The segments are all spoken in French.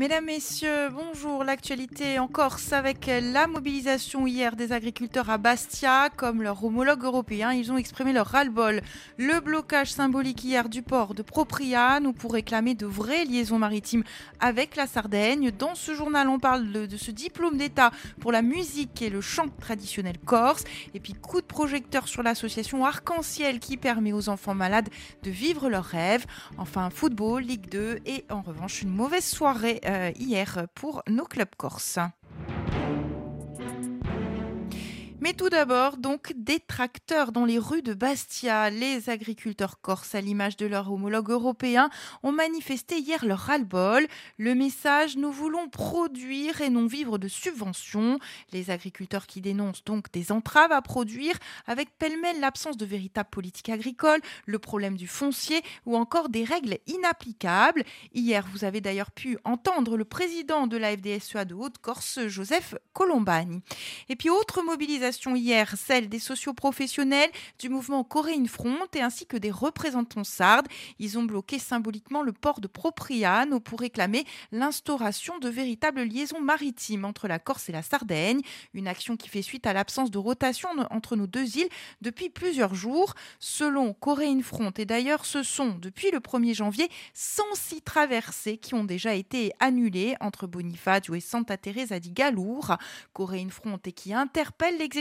Mesdames, Messieurs, bonjour. L'actualité en Corse avec la mobilisation hier des agriculteurs à Bastia. Comme leur homologue européen, ils ont exprimé leur ras-le-bol. Le blocage symbolique hier du port de Propriane pour réclamer de vraies liaisons maritimes avec la Sardaigne. Dans ce journal, on parle de, de ce diplôme d'État pour la musique et le chant traditionnel corse. Et puis coup de projecteur sur l'association Arc-en-Ciel qui permet aux enfants malades de vivre leurs rêves. Enfin, football, Ligue 2 et en revanche une mauvaise soirée euh, hier pour nos clubs corses. Mais tout d'abord, donc, des tracteurs dans les rues de Bastia. Les agriculteurs corses, à l'image de leur homologue européen, ont manifesté hier leur ras-le-bol. Le message Nous voulons produire et non vivre de subventions. Les agriculteurs qui dénoncent donc des entraves à produire, avec pêle-mêle l'absence de véritable politique agricole, le problème du foncier ou encore des règles inapplicables. Hier, vous avez d'ailleurs pu entendre le président de la FDSEA de Haute-Corse, Joseph Colombani. Et puis, autre mobilisation hier, celle des socioprofessionnels du mouvement Coréine Front et ainsi que des représentants sardes. Ils ont bloqué symboliquement le port de Propriano pour réclamer l'instauration de véritables liaisons maritimes entre la Corse et la Sardaigne. Une action qui fait suite à l'absence de rotation entre nos deux îles depuis plusieurs jours. Selon Coréine Front, et d'ailleurs ce sont depuis le 1er janvier 106 traversées qui ont déjà été annulées entre Bonifacio et Santa Teresa di Galour. Coréine Front et qui interpelle l'exécutif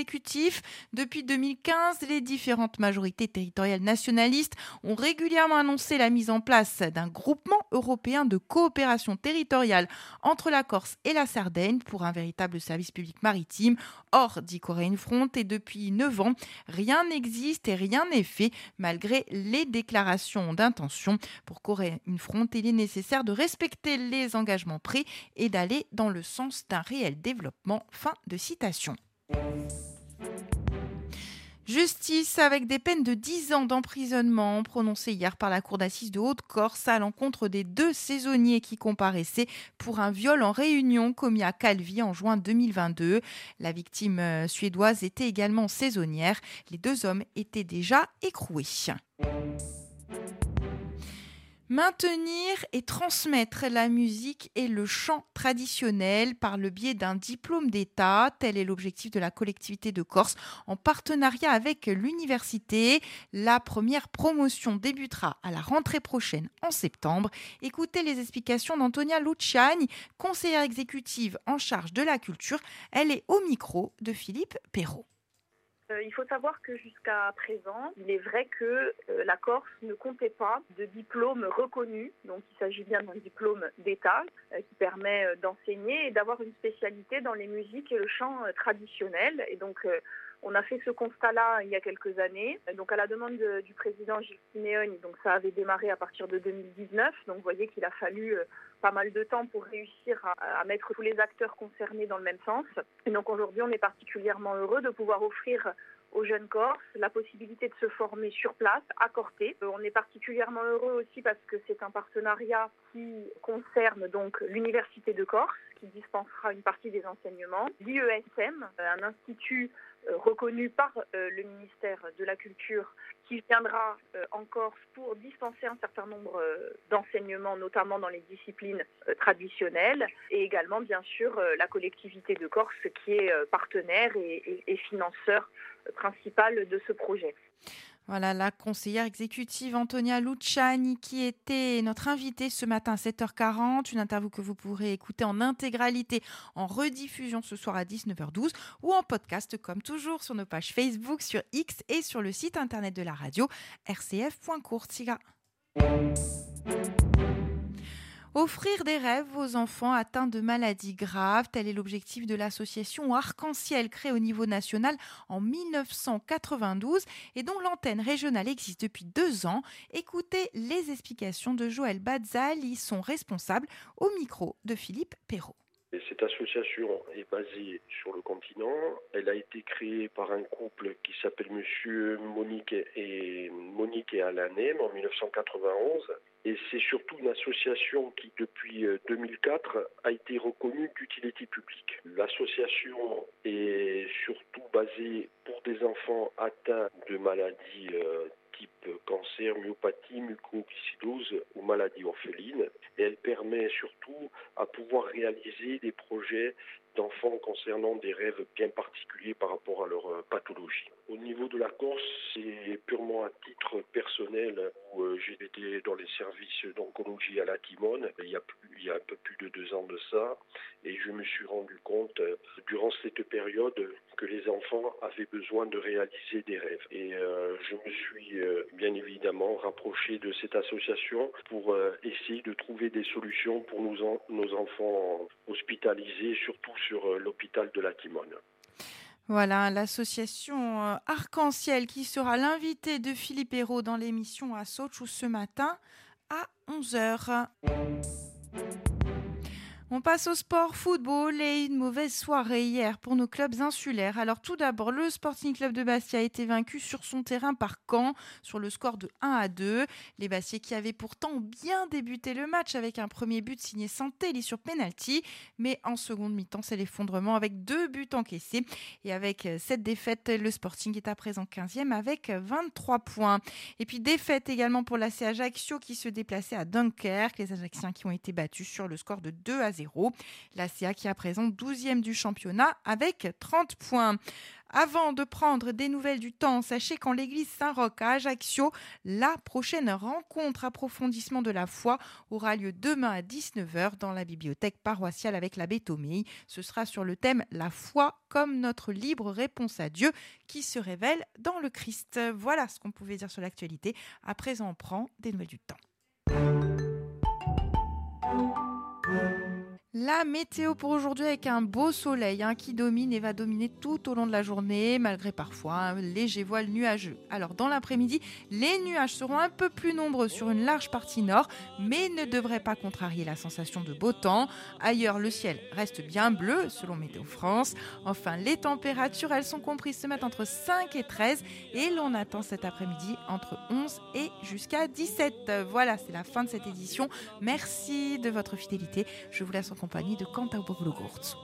depuis 2015, les différentes majorités territoriales nationalistes ont régulièrement annoncé la mise en place d'un groupement européen de coopération territoriale entre la Corse et la Sardaigne pour un véritable service public maritime. Or, dit Coréenne Front, et depuis 9 ans, rien n'existe et rien n'est fait malgré les déclarations d'intention. Pour Coréenne Front, il est nécessaire de respecter les engagements pris et d'aller dans le sens d'un réel développement. Fin de citation. Justice avec des peines de 10 ans d'emprisonnement prononcées hier par la Cour d'assises de Haute-Corse à l'encontre des deux saisonniers qui comparaissaient pour un viol en réunion commis à Calvi en juin 2022. La victime euh, suédoise était également saisonnière. Les deux hommes étaient déjà écroués. Maintenir et transmettre la musique et le chant traditionnel par le biais d'un diplôme d'État, tel est l'objectif de la collectivité de Corse en partenariat avec l'université. La première promotion débutera à la rentrée prochaine en septembre. Écoutez les explications d'Antonia Luciani, conseillère exécutive en charge de la culture. Elle est au micro de Philippe Perrault. Euh, il faut savoir que jusqu'à présent, il est vrai que euh, la Corse ne comptait pas de diplôme reconnu. Donc il s'agit bien d'un diplôme d'État euh, qui permet d'enseigner et d'avoir une spécialité dans les musiques et le chant traditionnel. Et donc on a fait ce constat-là il y a quelques années. Donc à la demande du président Gilles Simeone, donc ça avait démarré à partir de 2019. Donc vous voyez qu'il a fallu pas mal de temps pour réussir à, mettre tous les acteurs concernés dans le même sens. Donc aujourd'hui, on est particulièrement heureux de pouvoir offrir aux jeunes Corses la possibilité de se former sur place, à Corté. Euh, on est particulièrement heureux aussi parce que c'est un partenariat qui concerne donc l'Université de Corse, qui dispensera une partie des enseignements, l'IESM, euh, un institut euh, reconnu par le ministère de la Culture qui viendra en Corse pour dispenser un certain nombre d'enseignements, notamment dans les disciplines traditionnelles, et également bien sûr la collectivité de Corse qui est partenaire et financeur principal de ce projet. Voilà la conseillère exécutive Antonia Luciani qui était notre invitée ce matin à 7h40. Une interview que vous pourrez écouter en intégralité en rediffusion ce soir à 19h12 ou en podcast comme toujours sur nos pages Facebook, sur X et sur le site internet de la radio rcf.courtiga. Offrir des rêves aux enfants atteints de maladies graves, tel est l'objectif de l'association Arc-en-Ciel créée au niveau national en 1992 et dont l'antenne régionale existe depuis deux ans. Écoutez les explications de Joël Bazali, son responsable, au micro de Philippe Perrault. Cette association est basée sur le continent. Elle a été créée par un couple qui s'appelle Monsieur Monique et Monique et Alain Nem en 1991. Et c'est surtout une association qui, depuis 2004, euh, a été reconnue d'utilité publique. L'association est surtout basée pour des enfants atteints de maladies euh, cancer, myopathie, mucoglycidose ou maladie orpheline. Et elle permet surtout à pouvoir réaliser des projets d'enfants concernant des rêves bien particuliers par rapport à leur euh, pathologie. Au niveau de la Corse, c'est purement à titre personnel où euh, j'ai été dans les services d'oncologie à la Timone il y, a un peu plus de deux ans de ça et je me suis rendu compte euh, durant cette période que les enfants avaient besoin de réaliser des rêves. Et je me suis bien évidemment rapproché de cette association pour essayer de trouver des solutions pour nos, nos enfants hospitalisés, surtout euh, l'hôpital de la Timone. Voilà, l'association euh, Arc-en-Ciel qui sera l'invité de Philippe Hérault dans l'émission à Sochaux ce matin à 11h. On passe au sport football et une mauvaise soirée hier pour nos clubs insulaires. Alors tout d'abord, le Sporting Club de Bastia a été vaincu sur son terrain par Caen sur le score de 1 à 2. Les Bastiais qui avaient pourtant bien débuté le match avec un premier but signé Santelli sur penalty, mais en seconde mi-temps, c'est l'effondrement avec deux buts encaissés. Et avec cette défaite, le Sporting est à présent 15e avec 23 points. Et puis défaite également pour l'AC Ajaccio qui se déplaçait à Dunkerque. Les Ajacciens qui ont été battus sur le score de 2 à 0. La CA qui est à présent 12e du championnat avec 30 points. Avant de prendre des nouvelles du temps, sachez qu'en l'église Saint-Roch à Ajaccio, la prochaine rencontre approfondissement de la foi aura lieu demain à 19h dans la bibliothèque paroissiale avec l'abbé Tomei. Ce sera sur le thème La foi comme notre libre réponse à Dieu qui se révèle dans le Christ. Voilà ce qu'on pouvait dire sur l'actualité. À présent, on prend des nouvelles du temps. La météo pour aujourd'hui avec un beau soleil hein, qui domine et va dominer tout au long de la journée, malgré parfois un léger voile nuageux. Alors dans l'après-midi, les nuages seront un peu plus nombreux sur une large partie nord, mais ne devraient pas contrarier la sensation de beau temps. Ailleurs, le ciel reste bien bleu selon Météo France. Enfin, les températures, elles sont comprises ce matin entre 5 et 13 et l'on attend cet après-midi entre 11 et jusqu'à 17. Voilà, c'est la fin de cette édition. Merci de votre fidélité. Je vous laisse en compagnie de Cantabile Gurtz.